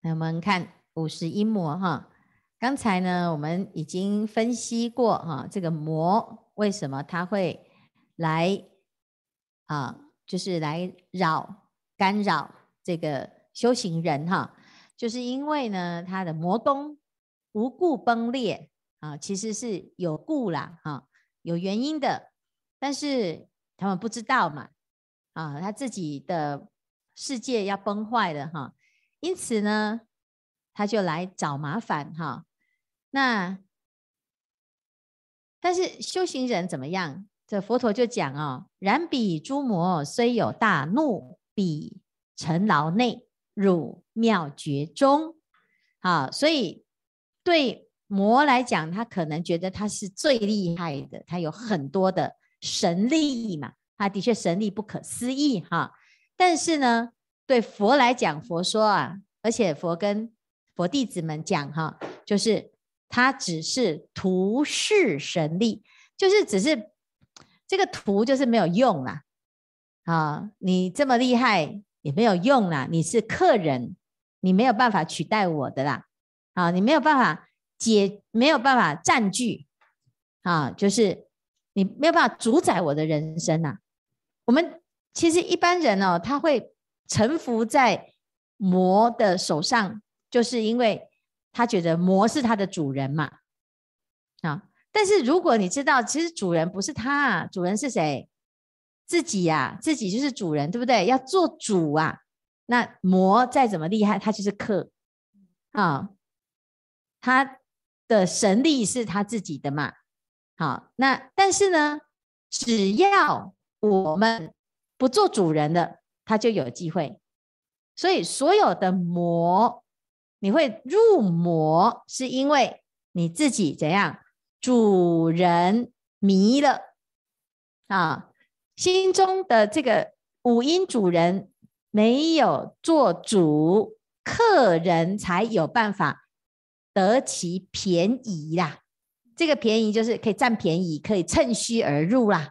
那我们看五十一魔哈，刚才呢我们已经分析过哈，这个魔为什么它会来啊，就是来扰干扰这个修行人哈，就是因为呢他的魔宫无故崩裂啊，其实是有故啦哈，有原因的，但是他们不知道嘛啊，他自己的世界要崩坏了哈。因此呢，他就来找麻烦哈。那但是修行人怎么样？这佛陀就讲哦，然彼诸魔虽有大怒，彼尘劳内，汝妙觉中。好，所以对魔来讲，他可能觉得他是最厉害的，他有很多的神力嘛，他的确神力不可思议哈。但是呢，对佛来讲，佛说啊，而且佛跟佛弟子们讲哈，就是他只是徒示神力，就是只是这个徒就是没有用啦，啊，你这么厉害也没有用啦，你是客人，你没有办法取代我的啦，啊，你没有办法解，没有办法占据，啊，就是你没有办法主宰我的人生呐。我们其实一般人哦，他会。臣服在魔的手上，就是因为他觉得魔是他的主人嘛，啊！但是如果你知道，其实主人不是他啊，主人是谁？自己呀，自己就是主人，对不对？要做主啊！那魔再怎么厉害，他就是客啊，他的神力是他自己的嘛。好，那但是呢，只要我们不做主人的。他就有机会，所以所有的魔，你会入魔，是因为你自己怎样？主人迷了啊，心中的这个五阴主人没有做主，客人才有办法得其便宜啦。这个便宜就是可以占便宜，可以趁虚而入啦。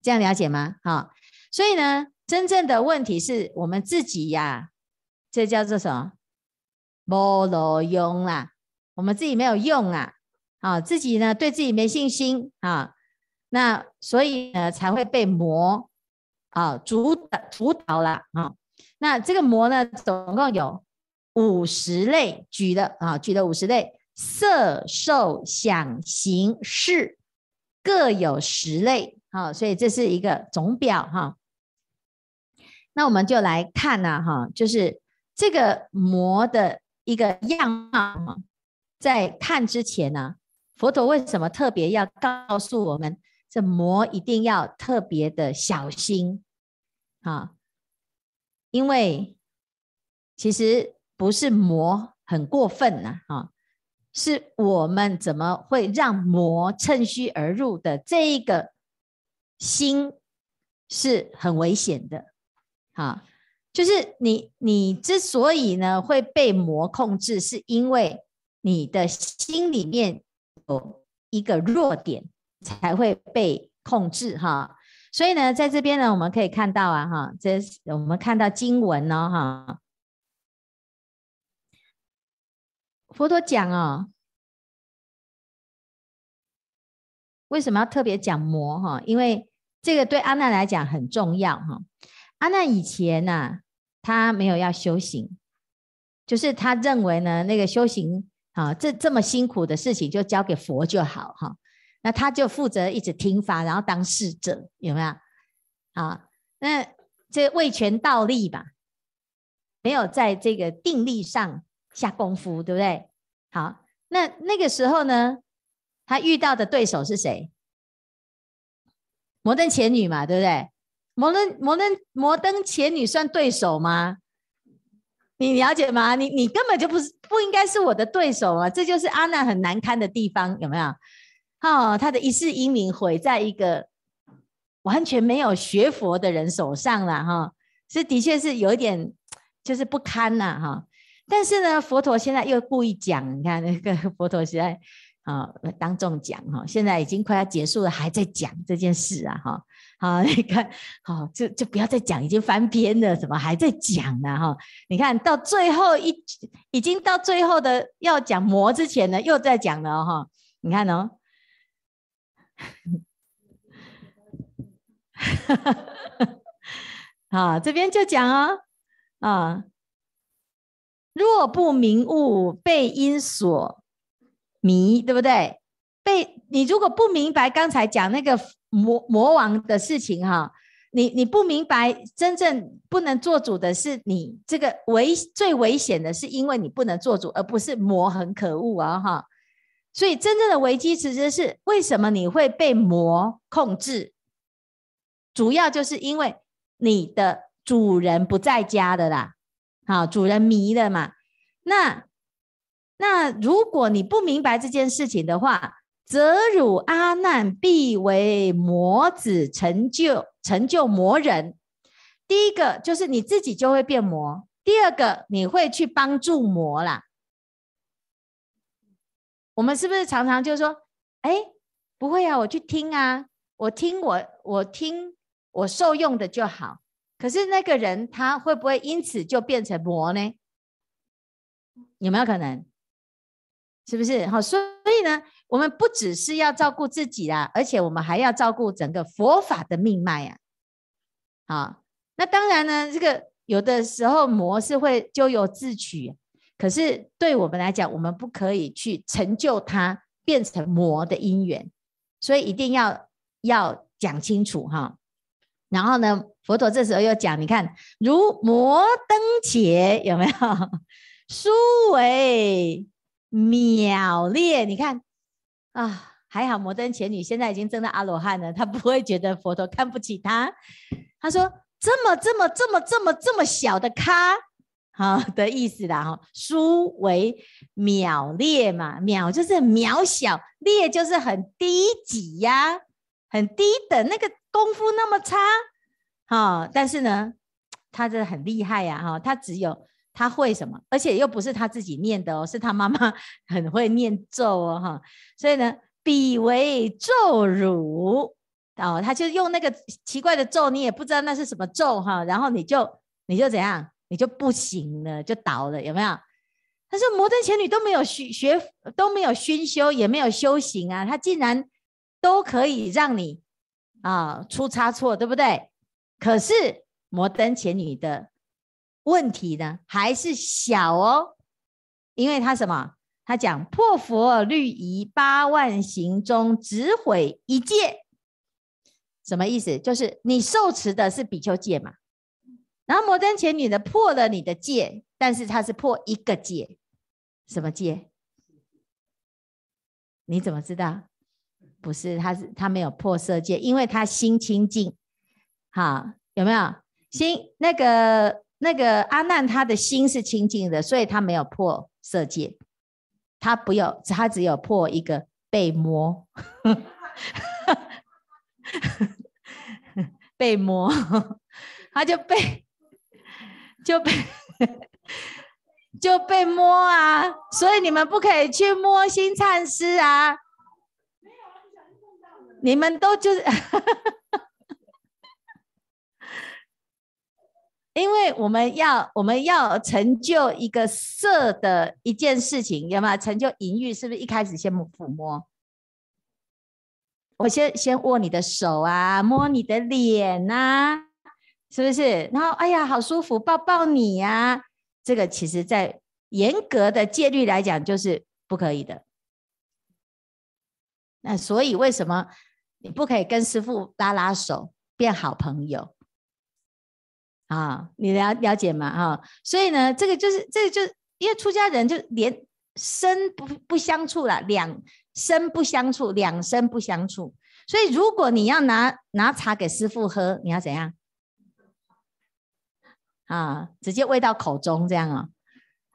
这样了解吗？好，所以呢。真正的问题是我们自己呀，这叫做什么？没罗用啦，我们自己没有用啊，啊，自己呢对自己没信心啊，那所以呢才会被魔啊主导主导了啊。那这个魔呢，总共有五十类，举的啊，举的五十类，色受想行识各有十类，啊，所以这是一个总表哈。那我们就来看呐，哈，就是这个魔的一个样貌。在看之前呢，佛陀为什么特别要告诉我们，这魔一定要特别的小心啊？因为其实不是魔很过分呐，哈，是我们怎么会让魔趁虚而入的这一个心是很危险的。啊，就是你，你之所以呢会被魔控制，是因为你的心里面有一个弱点，才会被控制哈。所以呢，在这边呢，我们可以看到啊，哈，这我们看到经文呢，哈，佛陀讲哦，为什么要特别讲魔哈？因为这个对阿难来讲很重要哈。阿难以前呢、他没有要修行，就是他认为呢，那个修行啊，这这么辛苦的事情就交给佛就好哈。那他就负责一直听法，然后当侍者，有没有？啊，那这位权倒立吧，没有在这个定力上下功夫，对不对？好，那那个时候呢，他遇到的对手是谁？摩登伽女嘛，对不对？摩登摩登摩登伽女算对手吗？你了解吗？你你根本就不是不应该是我的对手啊！这就是阿难很难堪的地方，有没有？哦，他的一世英名毁在一个完全没有学佛的人手上了哈！这的确是有一点就是不堪呐哈！但是呢，佛陀现在又故意讲，你看那个 佛陀现在啊，当众讲哈，现在已经快要结束了，还在讲这件事啊哈。好，你看，好，就就不要再讲，已经翻篇了，怎么还在讲呢哈？你看到最后一，已经到最后的要讲魔之前呢，又在讲了哈。你看哦，好，这边就讲哦，啊，若不明悟，被因所。迷，对不对？被你如果不明白刚才讲那个魔魔王的事情哈，你你不明白真正不能做主的是你这个危最危险的是因为你不能做主，而不是魔很可恶啊哈。所以真正的危机其实是为什么你会被魔控制，主要就是因为你的主人不在家的啦，好，主人迷了嘛，那。那如果你不明白这件事情的话，则汝阿难必为魔子，成就成就魔人。第一个就是你自己就会变魔，第二个你会去帮助魔啦。我们是不是常常就说，哎，不会啊，我去听啊，我听我我听我受用的就好。可是那个人他会不会因此就变成魔呢？有没有可能？是不是好？所以呢，我们不只是要照顾自己啦，而且我们还要照顾整个佛法的命脉呀。好，那当然呢，这个有的时候魔是会咎由自取，可是对我们来讲，我们不可以去成就它变成魔的因缘，所以一定要要讲清楚哈。然后呢，佛陀这时候又讲，你看如摩登伽有没有？殊为。秒裂，你看啊，还好摩登伽女现在已经证到阿罗汉了，她不会觉得佛陀看不起她。她说：“这么这么这么这么这么小的咖，好的意思啦哈。殊为秒裂嘛，秒就是渺小，裂就是很低级呀，很低等，那个功夫那么差，哈。但是呢，他这很厉害呀，哈，他只有。”他会什么？而且又不是他自己念的哦，是他妈妈 很会念咒哦，哈。所以呢，彼为咒汝哦，他就用那个奇怪的咒，你也不知道那是什么咒哈。然后你就你就怎样，你就不行了，就倒了，有没有？他说摩登前女都没有学学都没有熏修，也没有修行啊，他竟然都可以让你啊出差错，对不对？可是摩登前女的。问题呢还是小哦，因为他什么？他讲破佛律仪八万行中只毁一戒，什么意思？就是你受持的是比丘戒嘛，然后摩登前女的破了你的戒，但是他是破一个戒，什么戒？你怎么知道？不是，他是他没有破色戒，因为他心清净。好，有没有心那个？那个阿难他的心是清净的，所以他没有破色界，他不要，他只有破一个被摸，被摸，他就被就被就被摸啊，所以你们不可以去摸新禅师啊，你们都就是。因为我们要我们要成就一个色的一件事情，有没有成就淫欲？是不是一开始先抚摸？我先先握你的手啊，摸你的脸呐、啊，是不是？然后哎呀，好舒服，抱抱你呀、啊。这个其实在严格的戒律来讲，就是不可以的。那所以为什么你不可以跟师父拉拉手，变好朋友？啊，你了了解吗？哈，所以呢，这个就是这个就是因为出家人就连身不不相处了，两身不相处，两身不相处。所以如果你要拿拿茶给师父喝，你要怎样？啊，直接喂到口中这样哦，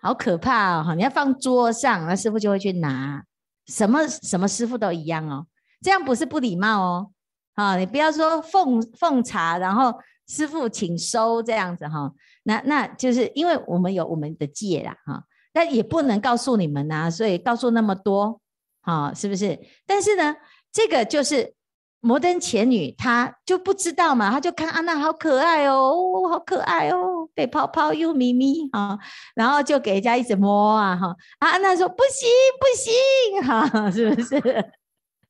好可怕哦！你要放桌上，那师父就会去拿。什么什么师父都一样哦，这样不是不礼貌哦。啊，你不要说奉奉茶，然后。师傅，请收这样子哈，那那就是因为我们有我们的戒啦哈，但也不能告诉你们呐，所以告诉那么多好、是不是？但是呢，这个就是摩登前女，她就不知道嘛，她就看安娜好可爱哦，好可爱哦，被泡泡又咪咪啊，然后就给人家一直摸啊哈。啊安娜说不行不行哈，是不是？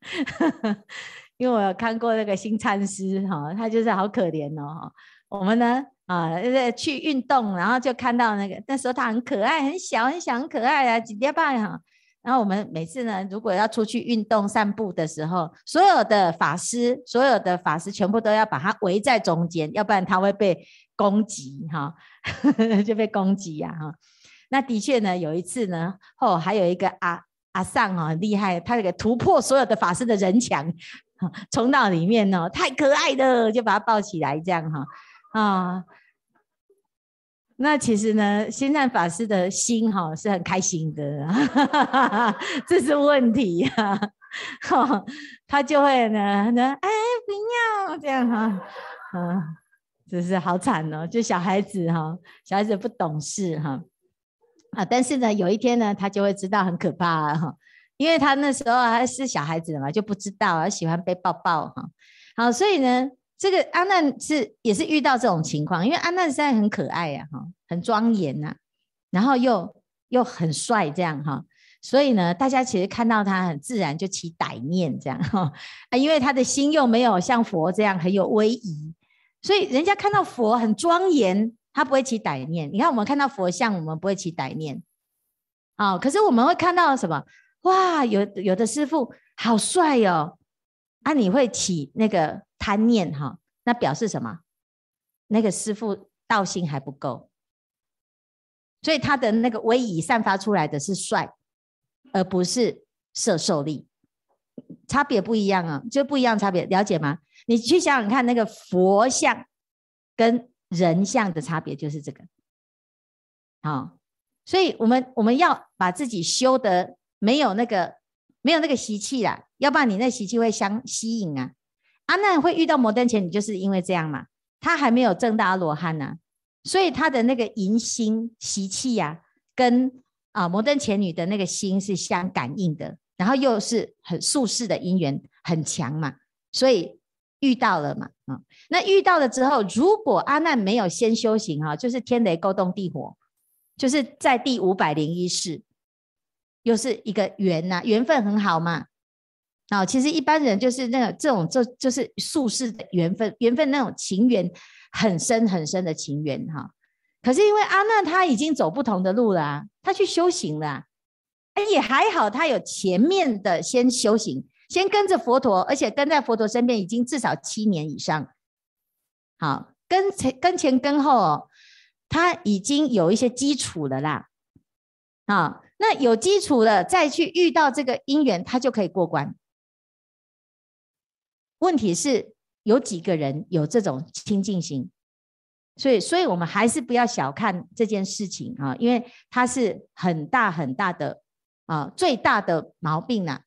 因为我有看过那个新禅师哈，他就是好可怜哦。我们呢啊，去运动，然后就看到那个那时候他很可爱，很小很小很可爱啊，几点半哈。然后我们每次呢，如果要出去运动散步的时候，所有的法师，所有的法师全部都要把他围在中间，要不然他会被攻击哈，就被攻击呀哈。那的确呢，有一次呢，哦，还有一个阿阿尚哦，很厉害，他这个突破所有的法师的人墙，冲到里面哦，太可爱了，就把他抱起来这样哈。啊。那其实呢，星赞法师的心哈是很开心的，哈哈哈哈，这是问题哈，哈，他就会呢，呢，哎，不要这样哈，嗯，这是好惨哦，就小孩子哈，小孩子不懂事哈，啊，但是呢，有一天呢，他就会知道很可怕哈，因为他那时候还是小孩子嘛，就不知道，喜欢被抱抱哈，好，所以呢。这个阿难是也是遇到这种情况，因为阿难实在很可爱呀，哈，很庄严呐，然后又又很帅这样哈，所以呢，大家其实看到他很自然就起歹念这样哈啊，因为他的心又没有像佛这样很有威仪，所以人家看到佛很庄严，他不会起歹念。你看我们看到佛像，我们不会起歹念，啊，可是我们会看到什么？哇，有有的师父好帅哦，啊，你会起那个。贪念哈，那表示什么？那个师父道心还不够，所以他的那个威仪散发出来的是帅，而不是摄受力，差别不一样啊，就不一样差别，了解吗？你去想想看，那个佛像跟人像的差别就是这个。好，所以我们我们要把自己修得没有那个没有那个习气啦，要不然你那习气会相吸引啊。阿难会遇到摩登前女，就是因为这样嘛，他还没有正大罗汉呢，所以他的那个淫心习气呀，跟啊摩登前女的那个心是相感应的，然后又是很宿世的因缘很强嘛，所以遇到了嘛，啊，那遇到了之后，如果阿难没有先修行哈，就是天雷勾动地火，就是在第五百零一世，又是一个缘呐，缘分很好嘛。啊，其实一般人就是那个这种，就就是宿世的缘分，缘分那种情缘很深很深的情缘哈。可是因为阿难他已经走不同的路了啊，他去修行了，哎也还好，他有前面的先修行，先跟着佛陀，而且跟在佛陀身边已经至少七年以上。好，跟前跟前跟后哦，他已经有一些基础了啦。啊，那有基础了，再去遇到这个因缘，他就可以过关。问题是有几个人有这种清净心，所以，所以我们还是不要小看这件事情啊，因为它是很大很大的啊，最大的毛病呐。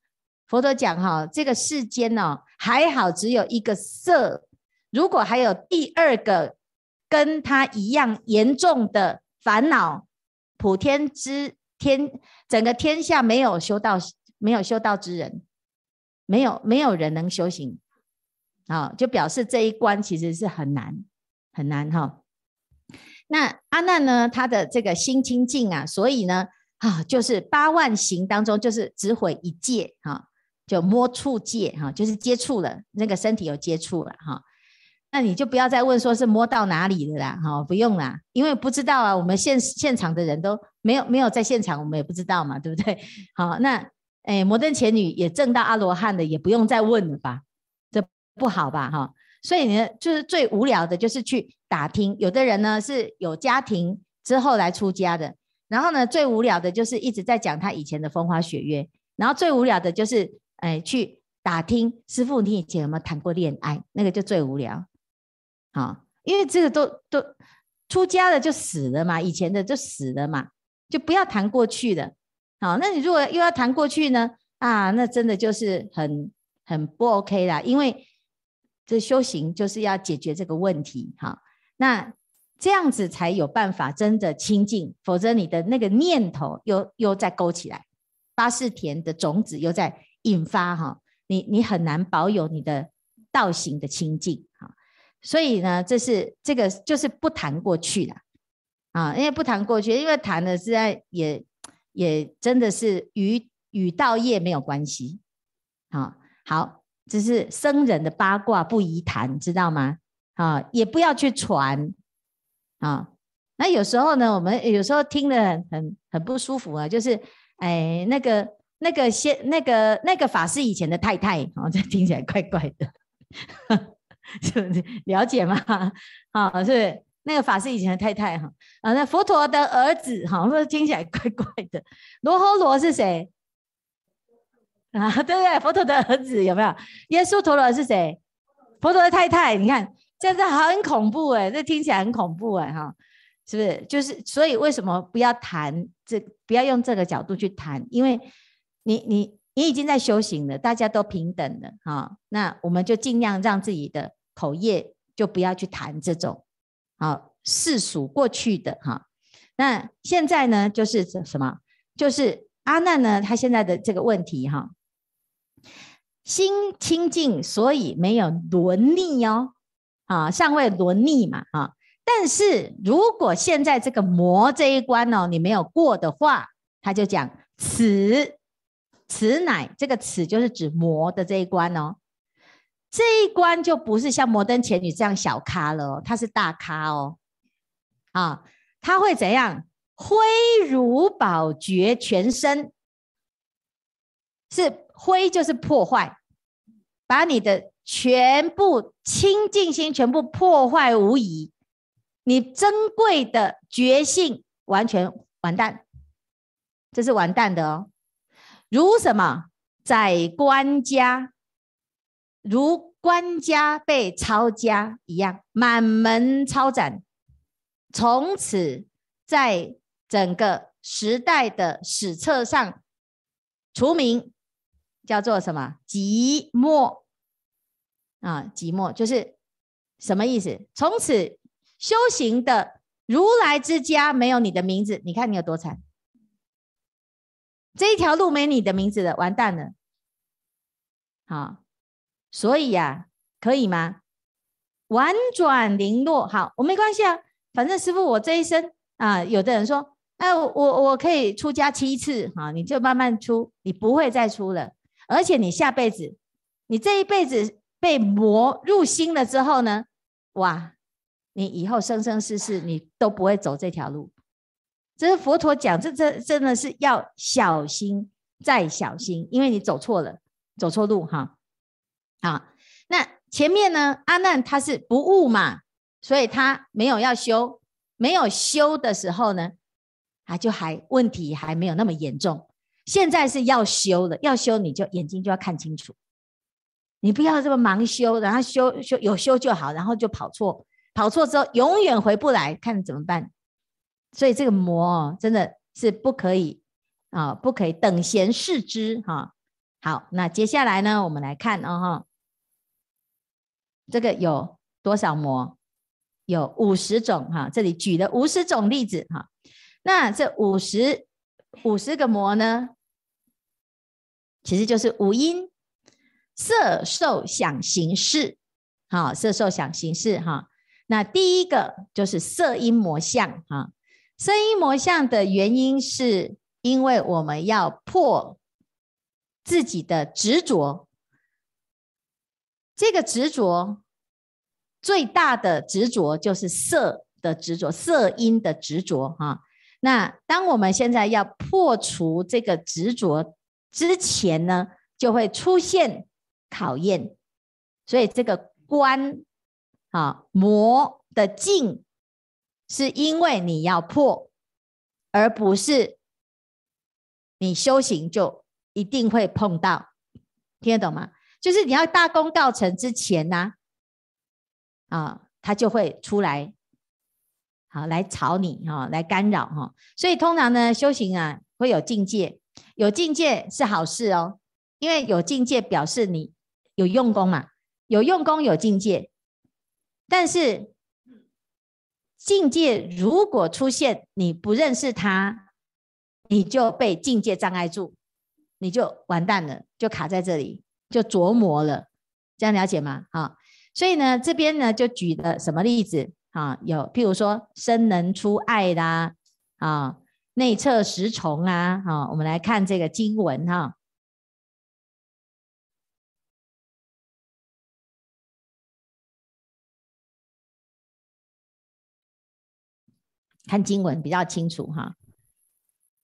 佛陀讲哈，这个世间呢，还好只有一个色，如果还有第二个跟他一样严重的烦恼，普天之天，整个天下没有修道，没有修道之人，没有没有人能修行。啊，就表示这一关其实是很难很难哈。那阿难呢，他的这个心清净啊，所以呢，啊，就是八万行当中，就是只毁一戒哈，就摸触戒哈，就是接触了那个身体有接触了哈。那你就不要再问说是摸到哪里了啦，哈，不用啦，因为不知道啊，我们现现场的人都没有没有在现场，我们也不知道嘛，对不对？好，那诶，摩登前女也证到阿罗汉的，也不用再问了吧？这不好吧，哈，所以呢，就是最无聊的，就是去打听。有的人呢是有家庭之后来出家的，然后呢，最无聊的就是一直在讲他以前的风花雪月，然后最无聊的就是，哎，去打听师父你以前有没有谈过恋爱，那个就最无聊，啊，因为这个都都出家了就死了嘛，以前的就死了嘛，就不要谈过去的，好，那你如果又要谈过去呢，啊，那真的就是很很不 OK 啦，因为。这修行就是要解决这个问题，哈，那这样子才有办法真的清净，否则你的那个念头又又再勾起来，八识田的种子又在引发哈，你你很难保有你的道行的清净。所以呢，这是这个就是不谈过去了啊，因为不谈过去，因为谈的是在也也真的是与与道业没有关系啊。好，这是僧人的八卦不宜谈，知道吗？啊，也不要去传啊。那有时候呢，我们有时候听得很很不舒服啊，就是哎，那个那个先那个那个法师以前的太太，哦，这听起来怪怪的，是不是？了解吗？啊，是是那个法师以前的太太哈啊，那佛陀的儿子哈，说听起来怪怪的。罗睺罗是谁啊？对不对？佛陀的儿子有没有？耶稣陀罗是谁？佛陀的太太，你看，这样子很恐怖哎，这听起来很恐怖哎哈。是不是？就是所以为什么不要谈这？不要用这个角度去谈，因为你你你已经在修行了，大家都平等的哈。那我们就尽量让自己的口业就不要去谈这种啊世俗过去的哈。那现在呢，就是什么？就是阿难呢，他现在的这个问题哈，心清净，所以没有轮逆哦，啊，尚未轮逆嘛，啊。但是如果现在这个魔这一关哦，你没有过的话，他就讲此此乃这个此就是指魔的这一关哦，这一关就不是像摩登前女这样小咖了哦，它是大咖哦，啊，他会怎样？挥如宝绝全身，是挥就是破坏，把你的全部清净心全部破坏无遗。你珍贵的觉性完全完蛋，这是完蛋的哦。如什么宰官家，如官家被抄家一样，满门抄斩。从此在整个时代的史册上除名，叫做什么？寂寞啊，寂寞就是什么意思？从此。修行的如来之家没有你的名字，你看你有多惨！这一条路没你的名字的，完蛋了。好，所以呀、啊，可以吗？婉转零落，好，我没关系啊，反正师傅我这一生啊，有的人说，哎，我我可以出家七次，好，你就慢慢出，你不会再出了，而且你下辈子，你这一辈子被魔入心了之后呢，哇！你以后生生世世你都不会走这条路，这是佛陀讲，这这真的是要小心再小心，因为你走错了，走错路哈。啊，那前面呢，阿难他是不悟嘛，所以他没有要修，没有修的时候呢，啊就还问题还没有那么严重。现在是要修了，要修你就眼睛就要看清楚，你不要这么盲修，然后修修有修就好，然后就跑错。跑错之后永远回不来，看怎么办？所以这个魔真的是不可以啊，不可以等闲视之哈。好，那接下来呢，我们来看哦哈，这个有多少魔？有五十种哈，这里举了五十种例子哈。那这五十五十个魔呢，其实就是五音色受想行识，好，色受想行识哈。那第一个就是色音魔相哈，声音魔像的原因是因为我们要破自己的执着，这个执着最大的执着就是色的执着，色音的执着哈。那当我们现在要破除这个执着之前呢，就会出现考验，所以这个关。啊，魔的境是因为你要破，而不是你修行就一定会碰到，听得懂吗？就是你要大功告成之前呢、啊，他就会出来，好来吵你哈，来干扰哈。所以通常呢，修行啊会有境界，有境界是好事哦，因为有境界表示你有用功嘛，有用功有境界。但是境界如果出现，你不认识它，你就被境界障碍住，你就完蛋了，就卡在这里，就琢磨了。这样了解吗？啊，所以呢，这边呢就举了什么例子啊？有譬如说生能出爱啦，啊，内测十重啊，啊，我们来看这个经文哈、看经文比较清楚哈。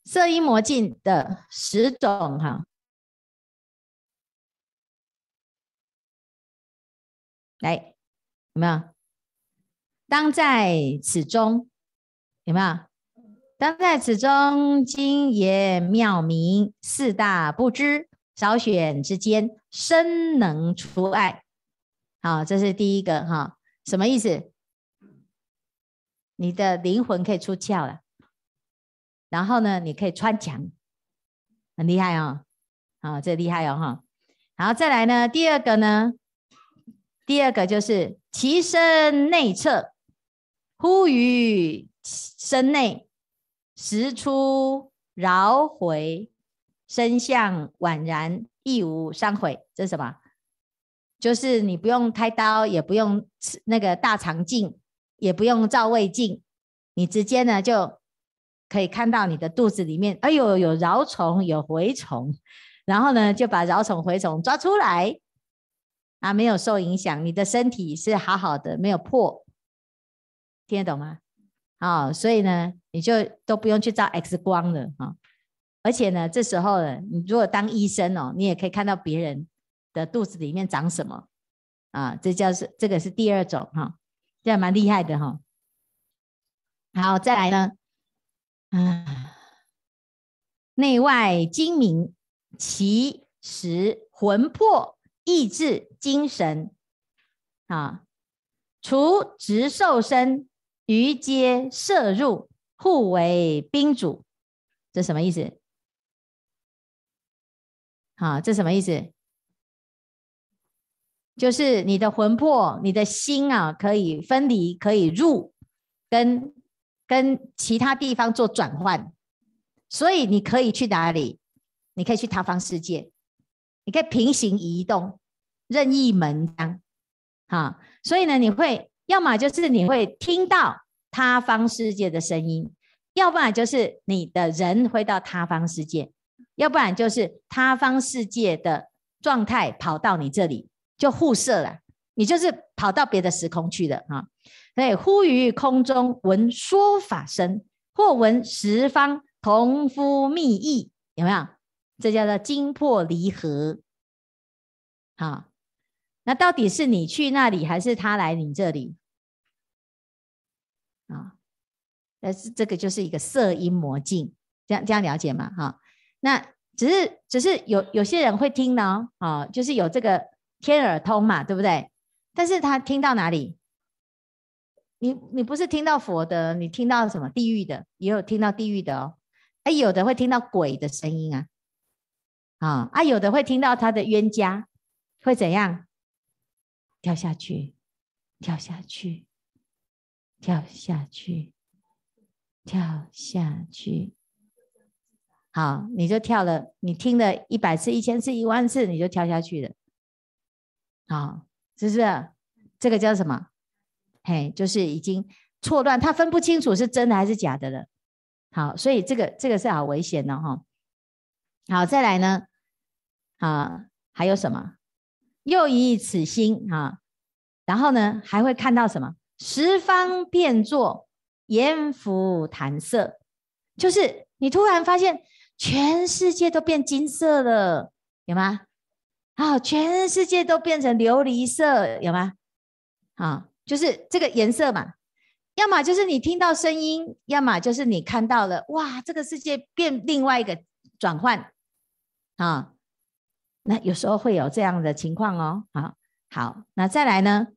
色阴魔镜的十种哈，来有没有？当在此中有没有？当在此中，经言妙明，四大不知，少选之间，生能除爱。好，这是第一个哈，什么意思？你的灵魂可以出窍了。然后呢，你可以穿墙，很厉害哦，啊，这厉害哦哈。然后再来呢，第二个呢，第二个就是其身内侧，呼于身内，时出饶回，身相宛然，亦无伤毁。这是什么？就是你不用开刀，也不用那个大肠镜，也不用照胃镜，你直接呢就。可以看到你的肚子里面，哎呦，有蛲虫，有蛔虫，然后呢，就把蛲虫、蛔虫抓出来，啊，没有受影响，你的身体是好好的，没有破，听得懂吗？啊、所以呢，你就都不用去照 X 光了啊、而且呢，这时候呢，你如果当医生哦，你也可以看到别人的肚子里面长什么啊，这叫是这个是第二种哈、这样蛮厉害的哈、好，再来呢。啊，内外精明，其实魂魄、意志、精神啊，除直受身，余皆摄入，互为宾主。这什么意思？啊，这什么意思？就是你的魂魄、你的心啊，可以分离，可以入，跟。跟其他地方做转换，所以你可以去哪里？你可以去他方世界，你可以平行移动，任意门当，好。所以呢，你会要么就是你会听到他方世界的声音，要不然就是你的人会到他方世界，要不然就是他方世界的状态跑到你这里就互射了，你就是跑到别的时空去了哈。对，呼于空中闻说法声，或闻十方同夫密议，有没有？这叫做精魄离合。好，那到底是你去那里，还是他来你这里？啊，但是这个就是一个色音魔镜，这样这样了解吗？哈，那只是只是有有些人会听呢，啊，就是有这个天耳通嘛，对不对？但是他听到哪里？你你不是听到佛的，你听到什么地狱的，也有听到地狱的哦。哎，有的会听到鬼的声音啊，啊啊，有的会听到他的冤家，会怎样？跳下去，跳下去，跳下去，跳下去。好，你就跳了，你听了一百次、一千次、一万次，你就跳下去了。啊，是不是？这个叫什么？嘿，就是已经错乱，他分不清楚是真的还是假的了。好，所以这个这个是好危险的哈。好，再来呢，啊，还有什么？又以此心啊，然后呢，还会看到什么？十方变作阎浮檀色，就是你突然发现全世界都变金色了，有吗？啊，全世界都变成琉璃色，有吗？啊。就是这个颜色嘛，要么就是你听到声音，要么就是你看到了，哇，这个世界变另外一个转换啊。那有时候会有这样的情况哦。好，好，那再来呢？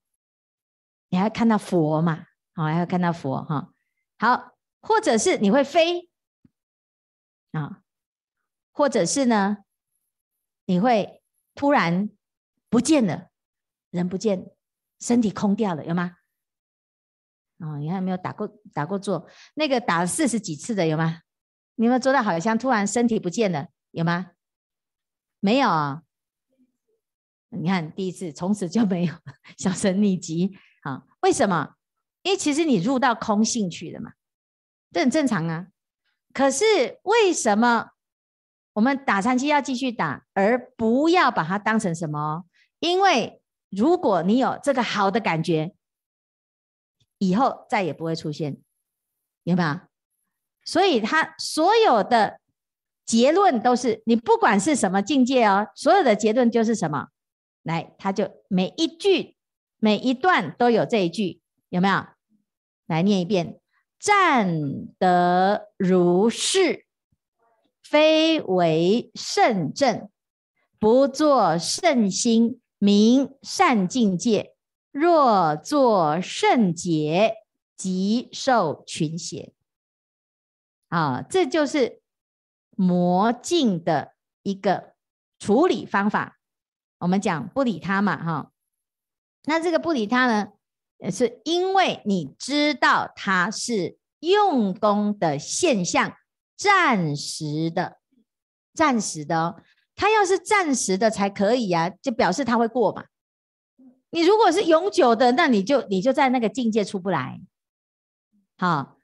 你还看到佛嘛？好，还要看到佛哈。好，或者是你会飞啊，或者是呢，你会突然不见了，人不见。身体空掉了，有吗？哦，你看没有打过打过坐？那个打了四十几次的有吗？你有没有做到好像突然身体不见了，有吗？没有啊。你看第一次，从此就没有销声匿迹啊？为什么？因为其实你入到空性去了嘛，这很正常啊。可是为什么我们打禅七要继续打，而不要把它当成什么？因为如果你有这个好的感觉，以后再也不会出现，明白？所以他所有的结论都是，你不管是什么境界哦，所有的结论就是什么？来，他就每一句、每一段都有这一句，有没有？来念一遍：站得如是，非为圣正，不作圣心，名善境界。若作圣解，即受群邪。啊，这就是魔境的一个处理方法。我们讲不理他嘛，哈，那这个不理他呢，是因为你知道它是用功的现象，暂时的，暂时的哦。他要是暂时的才可以啊，就表示他会过嘛。你如果是永久的，那你就你就在那个境界出不来。好，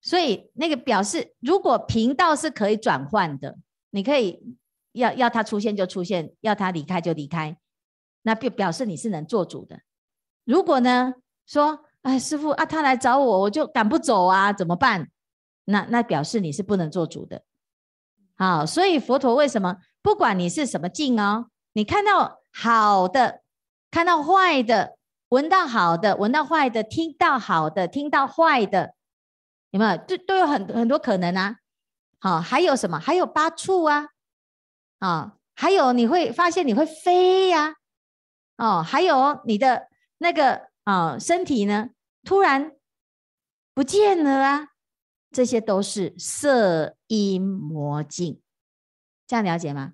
所以那个表示，如果频道是可以转换的，你可以。要要他出现就出现，要他离开就离开，那表表示你是能做主的。如果呢说，哎，师傅啊，他来找我，我就赶不走啊，怎么办？那那表示你是不能做主的。好，所以佛陀为什么不管你是什么境哦，你看到好的，看到坏的，闻到好的，闻到坏的，听到好的，听到坏的，有没有？都都有很很多可能啊。好，还有什么？还有八处啊。啊，还有你会发现你会飞呀，哦，还有你的那个啊身体呢，突然不见了啊，这些都是色音魔境，这样了解吗？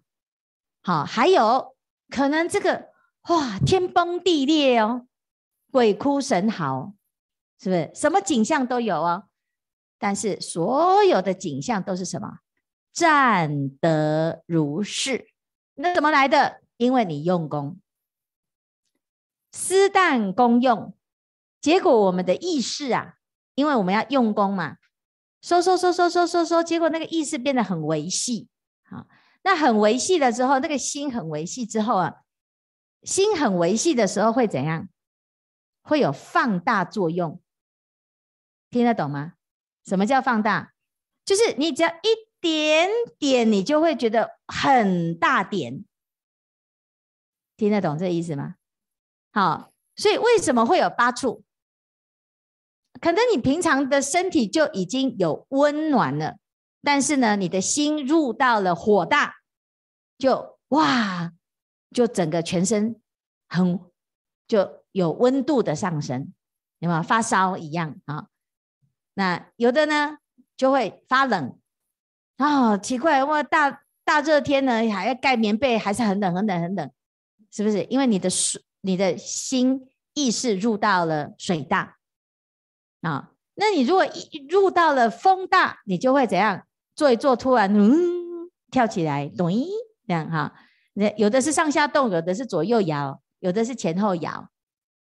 好，还有可能这个哇天崩地裂哦，鬼哭神嚎，是不是？什么景象都有哦，但是所有的景象都是什么？站得如是，那怎么来的？因为你用功，私但功用，结果我们的意识啊，因为我们要用功嘛，收收收收收收收，结果那个意识变得很维系，好，那很维系了之后，那个心很维系之后啊，心很维系的时候会怎样？会有放大作用，听得懂吗？什么叫放大？就是你只要一。点点，你就会觉得很大点，听得懂这意思吗？好，所以为什么会有八处？可能你平常的身体就已经有温暖了，但是呢，你的心入到了火大，就哇，就整个全身很就有温度的上升，有没有发烧一样啊？那有的呢就会发冷。啊、哦，奇怪，我大大热天呢，还要盖棉被，还是很冷，很冷，很冷，是不是？因为你的水，你的心意识入到了水大啊、那你如果一入到了风大，你就会怎样？做一做，突然嗯，跳起来，咚，这样哈。那有的是上下动，有的是左右摇，有的是前后摇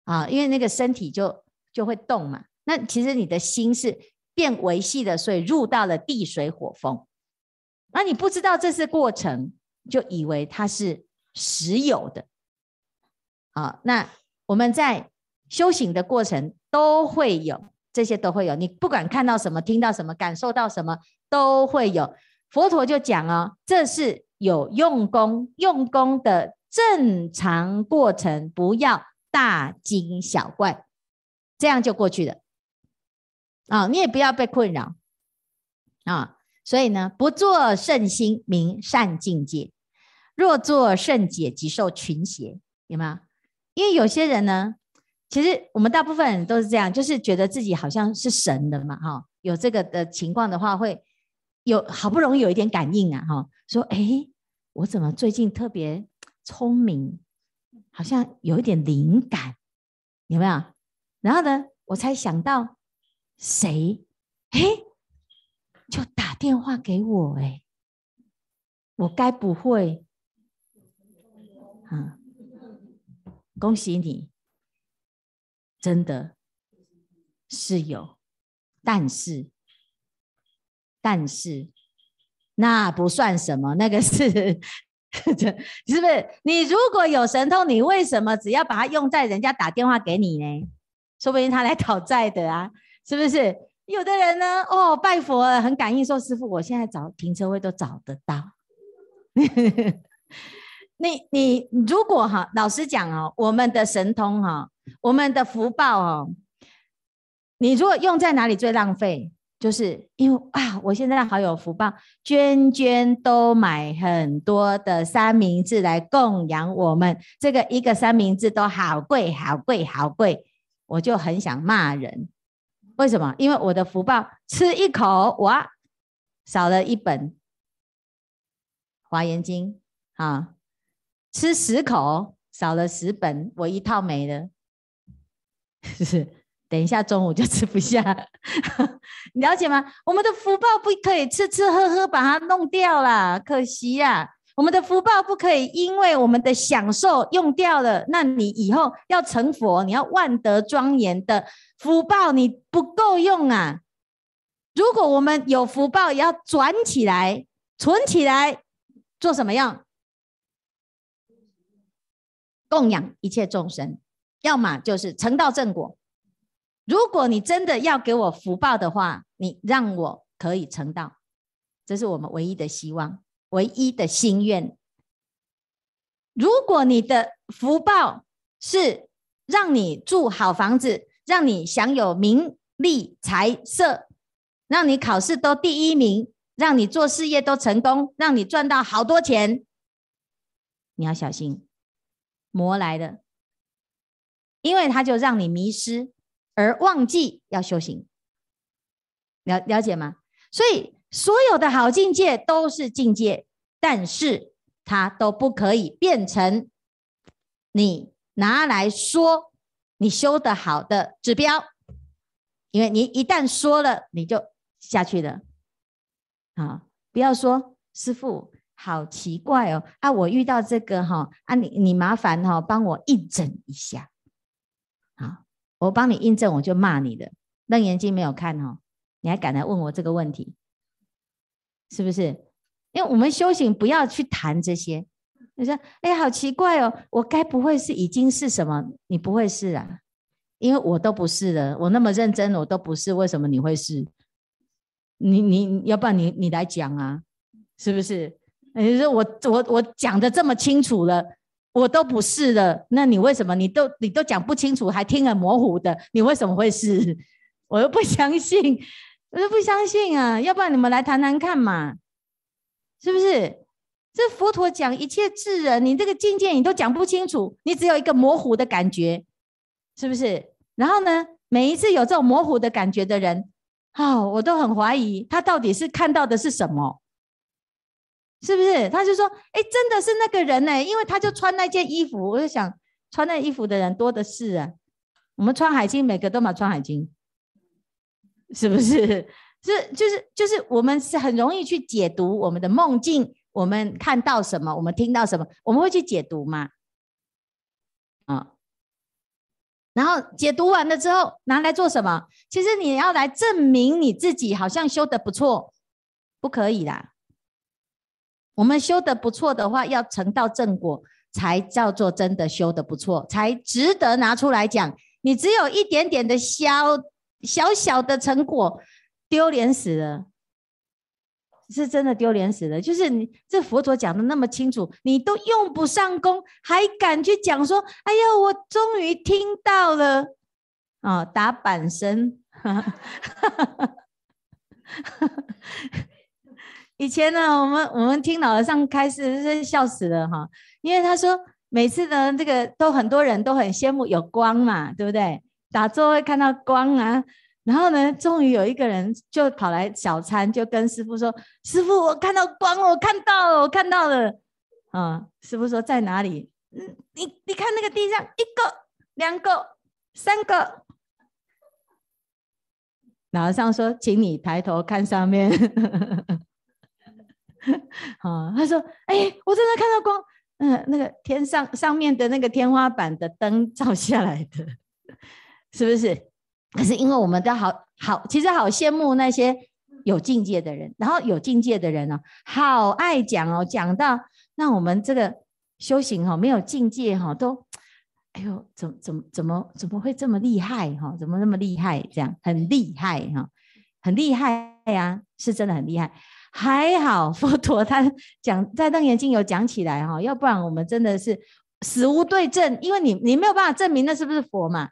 啊、因为那个身体就就会动嘛。那其实你的心是变微细的，所以入到了地水火风。那你不知道这是过程，就以为它是实有的。好，那我们在修行的过程都会有这些，都会有。你不管看到什么、听到什么、感受到什么，都会有。佛陀就讲哦，这是有用功、用功的正常过程，不要大惊小怪，这样就过去了。啊，你也不要被困扰啊。所以呢，不作圣心，名善境界；若作圣解，即受群邪。有没有？因为有些人呢，其实我们大部分人都是这样，就是觉得自己好像是神的嘛，哈。有这个的情况的话，会有好不容易有一点感应啊，哈，说，哎，我怎么最近特别聪明，好像有一点灵感，有没有？然后呢，我才想到谁，哎。就打电话给我哎，我该不会嗯，恭喜你，真的是有，但是，但是那不算什么，那个是，是不是？你如果有神通，你为什么只要把它用在人家打电话给你呢？说不定他来讨债的啊，是不是？有的人呢，哦，拜佛，很感应，说师傅，我现在找停车位都找得到。你你如果哈，老实讲哦，我们的神通哈，我们的福报哦，你如果用在哪里最浪费？就是因为啊，我现在好有福报，娟娟都买很多的三明治来供养我们，这个一个三明治都好贵，好贵，好贵，我就很想骂人。为什么？因为我的福报，吃一口哇，少了一本《华严经》啊，吃十口少了十本，我一套没了。是是？等一下中午就吃不下，你了解吗？我们的福报不可以吃吃喝喝把它弄掉了，可惜呀、啊。我们的福报不可以因为我们的享受用掉了，那你以后要成佛，你要万德庄严的福报，你不够用啊！如果我们有福报，也要转起来、存起来，做什么样？供养一切众生，要么就是成道正果。如果你真的要给我福报的话，你让我可以成道，这是我们唯一的希望。唯一的心愿。如果你的福报是让你住好房子，让你享有名利财色，让你考试都第一名，让你做事业都成功，让你赚到好多钱，你要小心，魔来了，因为他就让你迷失而忘记要修行，了了解吗？所以。所有的好境界都是境界，但是它都不可以变成你拿来说你修得好的指标，因为你一旦说了，你就下去了。啊，不要说师父好奇怪哦，啊，我遇到这个哈，啊你你麻烦哈，帮我印证一下。我帮你印证，我就骂你的。楞严经没有看哦，你还敢来问我这个问题？是不是？因为我们修行不要去谈这些。你说，哎，好奇怪哦，我该不会是已经是什么？你不会是啊，因为我都不是的。我那么认真，我都不是，为什么你会是？你你要不然你你来讲啊，是不是？你说我我我讲的这么清楚了，我都不是的，那你为什么你都你都讲不清楚，还听很模糊的？你为什么会是？我又不相信。我就不相信啊！要不然你们来谈谈看嘛，是不是？这佛陀讲一切智人，你这个境界你都讲不清楚，你只有一个模糊的感觉，是不是？然后呢，每一次有这种模糊的感觉的人，哦，我都很怀疑他到底是看到的是什么，是不是？他就说：“哎，真的是那个人呢，因为他就穿那件衣服。”我就想，穿那衣服的人多的是啊。我们穿海经，每个都嘛穿海经。是不是？是就是就是，我们是很容易去解读我们的梦境。我们看到什么，我们听到什么，我们会去解读吗？啊，然后解读完了之后，拿来做什么？其实你要来证明你自己好像修的不错，不可以啦。我们修得不错的话，要成道正果，才叫做真的修得不错，才值得拿出来讲。你只有一点点的小。小小的成果，丢脸死了，是真的丢脸死了。就是你这佛陀讲的那么清楚，你都用不上功，还敢去讲说：“哎呀，我终于听到了。”哦，打板声。以前呢，我们我们听老和尚开示是笑死了哈，因为他说每次呢，这个都很多人都很羡慕有光嘛，对不对？打坐会看到光啊，然后呢，终于有一个人就跑来小参，就跟师父说：“师父，我看到光了，我看到了，我看到了。”啊，师父说在哪里？嗯，你你看那个地上一个、两个、三个。老和尚说：“请你抬头看上面。” 啊，他说：“哎，我真的看到光。”嗯，那个天上上面的那个天花板的灯照下来的，是不是？可是因为我们都好好，其实好羡慕那些有境界的人，然后有境界的人呢、哦，好爱讲哦，讲到那我们这个修行哈、哦，没有境界哈、哦，都。哎呦，怎怎怎么怎么会这么厉害哈？怎么那么厉害？这样很厉害哈，很厉害呀，是真的很厉害。还好佛陀他讲在《楞严经》有讲起来哈，要不然我们真的是死无对证，因为你你没有办法证明那是不是佛嘛？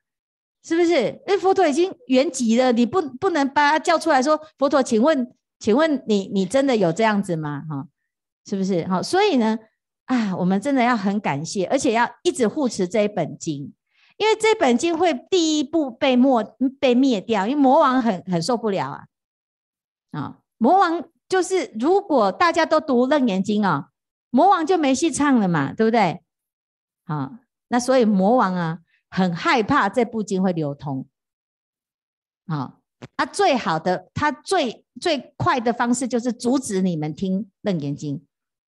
是不是？因为佛陀已经圆寂了，你不不能把他叫出来说佛陀，请问请问你你真的有这样子吗？哈，是不是？好，所以呢。啊，我们真的要很感谢，而且要一直护持这一本经，因为这本经会第一步被灭被灭掉，因为魔王很很受不了啊。啊，魔王就是如果大家都读楞严经啊，魔王就没戏唱了嘛，对不对？啊，那所以魔王啊很害怕这部经会流通。啊，他最好的，他最最快的方式就是阻止你们听楞严经。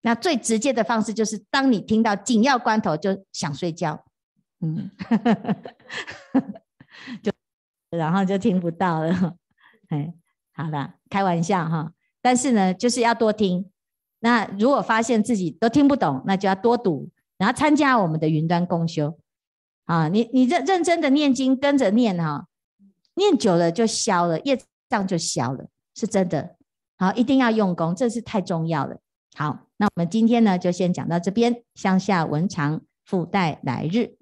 那最直接的方式就是，当你听到紧要关头就想睡觉，嗯，就然后就听不到了，哎，好了，开玩笑哈。但是呢，就是要多听。那如果发现自己都听不懂，那就要多读，然后参加我们的云端共修啊。你你认认真的念经，跟着念哈，念久了就消了，业障就消了，是真的。好，一定要用功，这是太重要了。好。那我们今天呢，就先讲到这边，向下文长，复带来日。